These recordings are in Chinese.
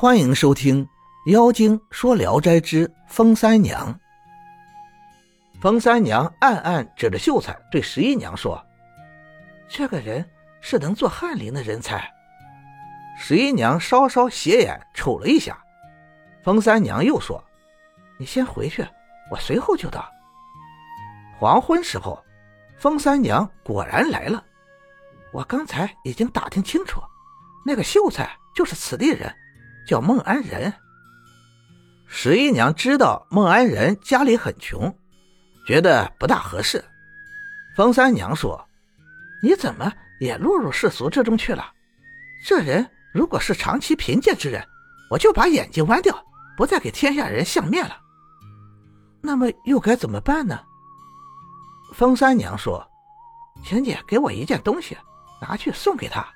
欢迎收听《妖精说聊斋之风三娘》。风三娘暗暗指着秀才对十一娘说：“这个人是能做翰林的人才。”十一娘稍稍斜眼瞅了一下，风三娘又说：“你先回去，我随后就到。”黄昏时候，风三娘果然来了。我刚才已经打听清楚，那个秀才就是此地人。叫孟安仁。十一娘知道孟安仁家里很穷，觉得不大合适。风三娘说：“你怎么也落入世俗之中去了？这人如果是长期贫贱之人，我就把眼睛剜掉，不再给天下人相面了。那么又该怎么办呢？”风三娘说：“请你给我一件东西，拿去送给他，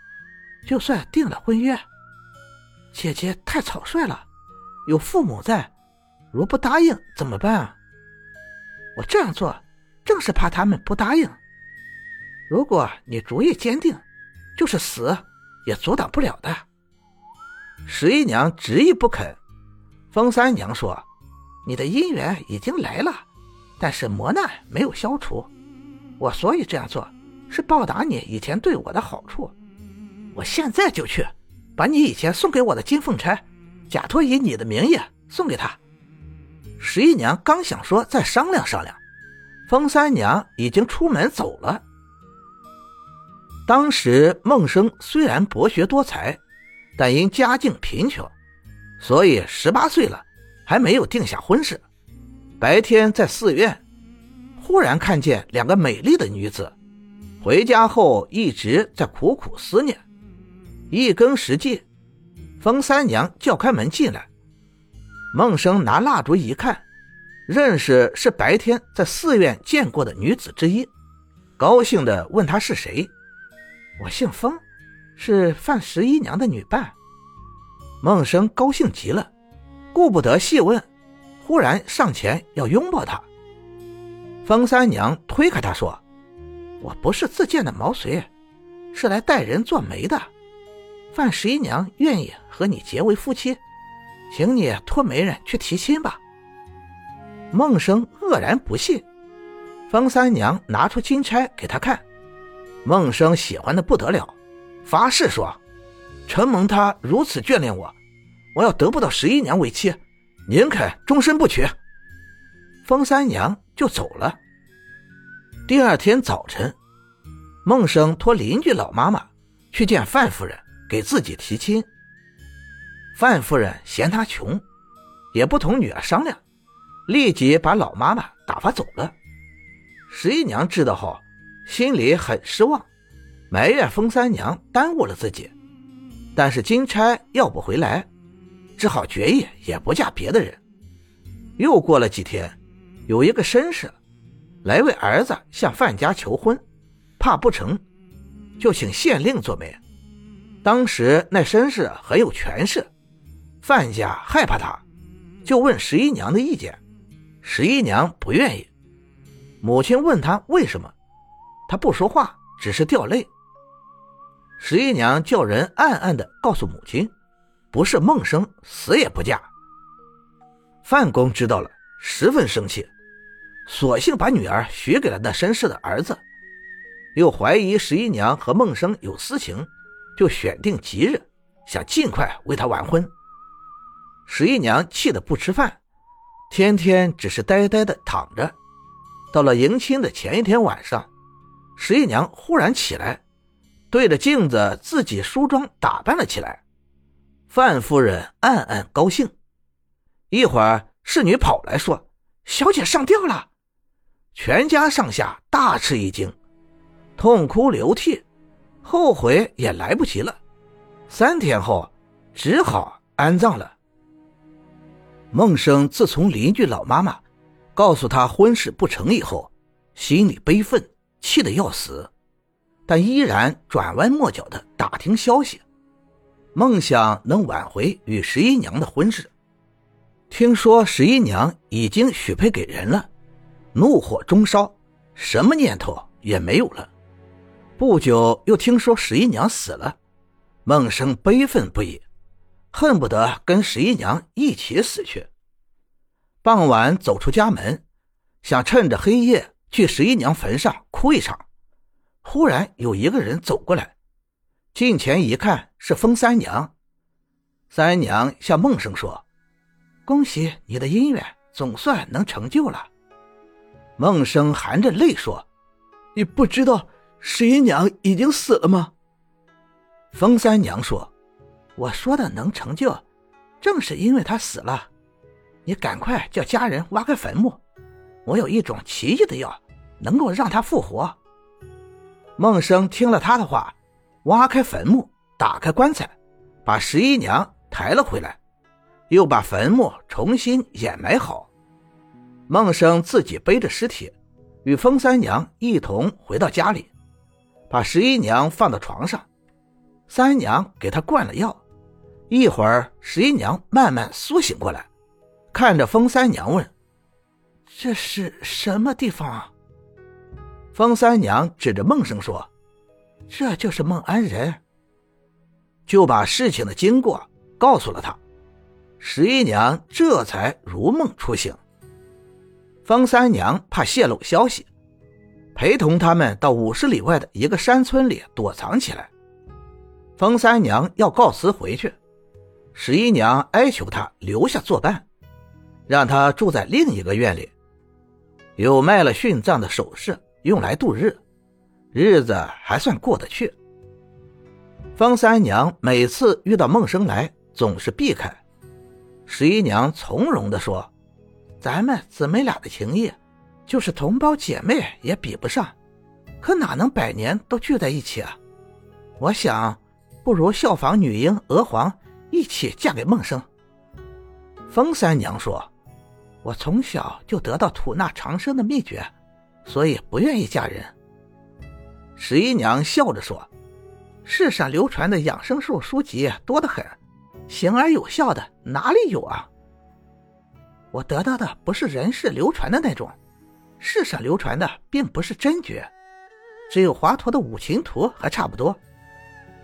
就算定了婚约。”姐姐太草率了，有父母在，如不答应怎么办啊？我这样做，正是怕他们不答应。如果你主意坚定，就是死也阻挡不了的。十一娘执意不肯。风三娘说：“你的姻缘已经来了，但是磨难没有消除。我所以这样做，是报答你以前对我的好处。我现在就去。”把你以前送给我的金凤钗，假托以你的名义送给他。十一娘刚想说再商量商量，风三娘已经出门走了。当时孟生虽然博学多才，但因家境贫穷，所以十八岁了还没有定下婚事。白天在寺院，忽然看见两个美丽的女子，回家后一直在苦苦思念。一更时尽，风三娘叫开门进来。孟生拿蜡烛一看，认识是白天在寺院见过的女子之一，高兴的问她是谁。我姓风，是范十一娘的女伴。孟生高兴极了，顾不得细问，忽然上前要拥抱她。风三娘推开他说：“我不是自荐的毛遂，是来带人做媒的。”范十一娘愿意和你结为夫妻，请你托媒人去提亲吧。孟生愕然不信，方三娘拿出金钗给他看，孟生喜欢的不得了，发誓说：“承蒙他如此眷恋我，我要得不到十一娘为妻，宁肯终身不娶。”方三娘就走了。第二天早晨，孟生托邻居老妈妈去见范夫人。给自己提亲，范夫人嫌他穷，也不同女儿商量，立即把老妈妈打发走了。十一娘知道后，心里很失望，埋怨风三娘耽误了自己。但是金钗要不回来，只好决意也不嫁别的人。又过了几天，有一个绅士来为儿子向范家求婚，怕不成，就请县令做媒。当时那绅士很有权势，范家害怕他，就问十一娘的意见。十一娘不愿意。母亲问他为什么，他不说话，只是掉泪。十一娘叫人暗暗的告诉母亲，不是孟生死也不嫁。范公知道了，十分生气，索性把女儿许给了那绅士的儿子，又怀疑十一娘和孟生有私情。就选定吉日，想尽快为他完婚。十一娘气得不吃饭，天天只是呆呆的躺着。到了迎亲的前一天晚上，十一娘忽然起来，对着镜子自己梳妆打扮了起来。范夫人暗暗高兴。一会儿，侍女跑来说：“小姐上吊了！”全家上下大吃一惊，痛哭流涕。后悔也来不及了，三天后，只好安葬了。孟生自从邻居老妈妈告诉他婚事不成以后，心里悲愤，气得要死，但依然转弯抹角的打听消息，梦想能挽回与十一娘的婚事。听说十一娘已经许配给人了，怒火中烧，什么念头也没有了。不久，又听说十一娘死了，孟生悲愤不已，恨不得跟十一娘一起死去。傍晚走出家门，想趁着黑夜去十一娘坟上哭一场。忽然有一个人走过来，近前一看是风三娘。三娘向孟生说：“恭喜你的姻缘总算能成就了。”孟生含着泪说：“你不知道十一娘已经死了吗？”风三娘说：“我说的能成就，正是因为她死了。你赶快叫家人挖开坟墓，我有一种奇异的药，能够让她复活。”孟生听了他的话，挖开坟墓，打开棺材，把十一娘抬了回来，又把坟墓重新掩埋好。孟生自己背着尸体，与风三娘一同回到家里，把十一娘放到床上，三娘给她灌了药。一会儿，十一娘慢慢苏醒过来，看着风三娘问：“这是什么地方啊？”风三娘指着孟生说：“这就是孟安仁。”就把事情的经过告诉了他。十一娘这才如梦初醒。风三娘怕泄露消息，陪同他们到五十里外的一个山村里躲藏起来。风三娘要告辞回去，十一娘哀求他留下作伴，让他住在另一个院里，有卖了殉葬的首饰。用来度日，日子还算过得去。方三娘每次遇到孟生来，总是避开。十一娘从容地说：“咱们姊妹俩的情谊，就是同胞姐妹也比不上，可哪能百年都聚在一起啊？我想，不如效仿女婴娥皇，一起嫁给孟生。”风三娘说：“我从小就得到吐纳长生的秘诀。”所以不愿意嫁人。十一娘笑着说：“世上流传的养生术书籍多得很，行而有效的哪里有啊？我得到的不是人世流传的那种，世上流传的并不是真诀，只有华佗的五禽图还差不多。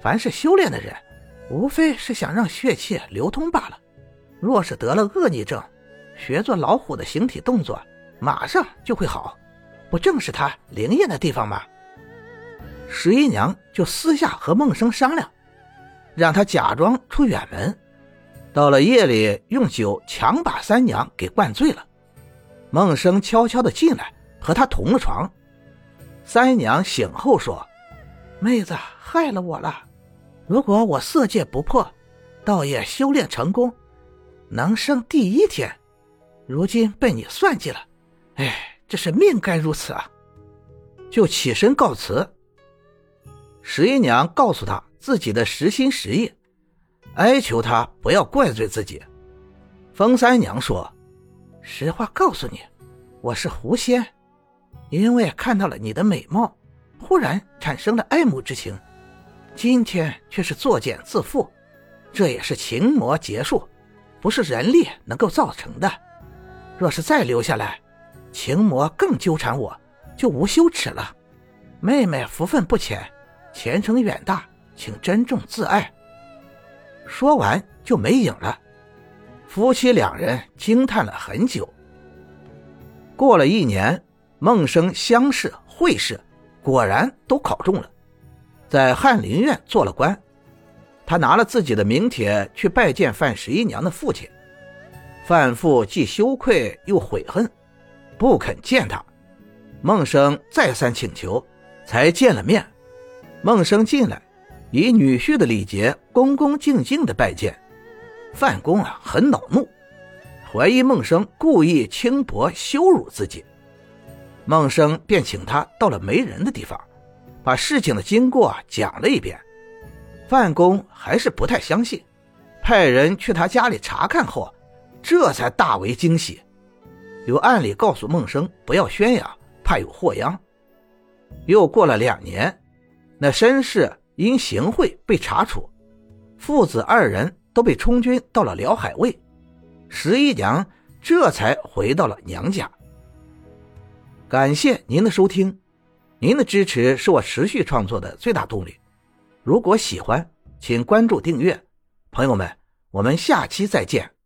凡是修炼的人，无非是想让血气流通罢了。若是得了恶逆症，学做老虎的形体动作，马上就会好。”不正是他灵验的地方吗？十一娘就私下和孟生商量，让他假装出远门，到了夜里用酒强把三娘给灌醉了。孟生悄悄的进来和他同了床。三娘醒后说：“妹子害了我了。如果我色戒不破，倒也修炼成功，能生第一天。如今被你算计了，哎。”这是命该如此啊！就起身告辞。十一娘告诉他自己的实心实意，哀求他不要怪罪自己。风三娘说：“实话告诉你，我是狐仙，因为看到了你的美貌，忽然产生了爱慕之情，今天却是作茧自缚，这也是情魔结束，不是人力能够造成的。若是再留下来。”情魔更纠缠我，就无羞耻了。妹妹福分不浅，前程远大，请珍重自爱。说完就没影了。夫妻两人惊叹了很久。过了一年，孟生乡试、会试，果然都考中了，在翰林院做了官。他拿了自己的名帖去拜见范十一娘的父亲，范父既羞愧又悔恨。不肯见他，孟生再三请求，才见了面。孟生进来，以女婿的礼节，恭恭敬敬的拜见。范公啊，很恼怒，怀疑孟生故意轻薄羞辱自己。孟生便请他到了没人的地方，把事情的经过讲了一遍。范公还是不太相信，派人去他家里查看后，这才大为惊喜。又暗里告诉孟生不要宣扬，怕有祸殃。又过了两年，那绅士因行贿被查处，父子二人都被充军到了辽海卫，十一娘这才回到了娘家。感谢您的收听，您的支持是我持续创作的最大动力。如果喜欢，请关注订阅。朋友们，我们下期再见。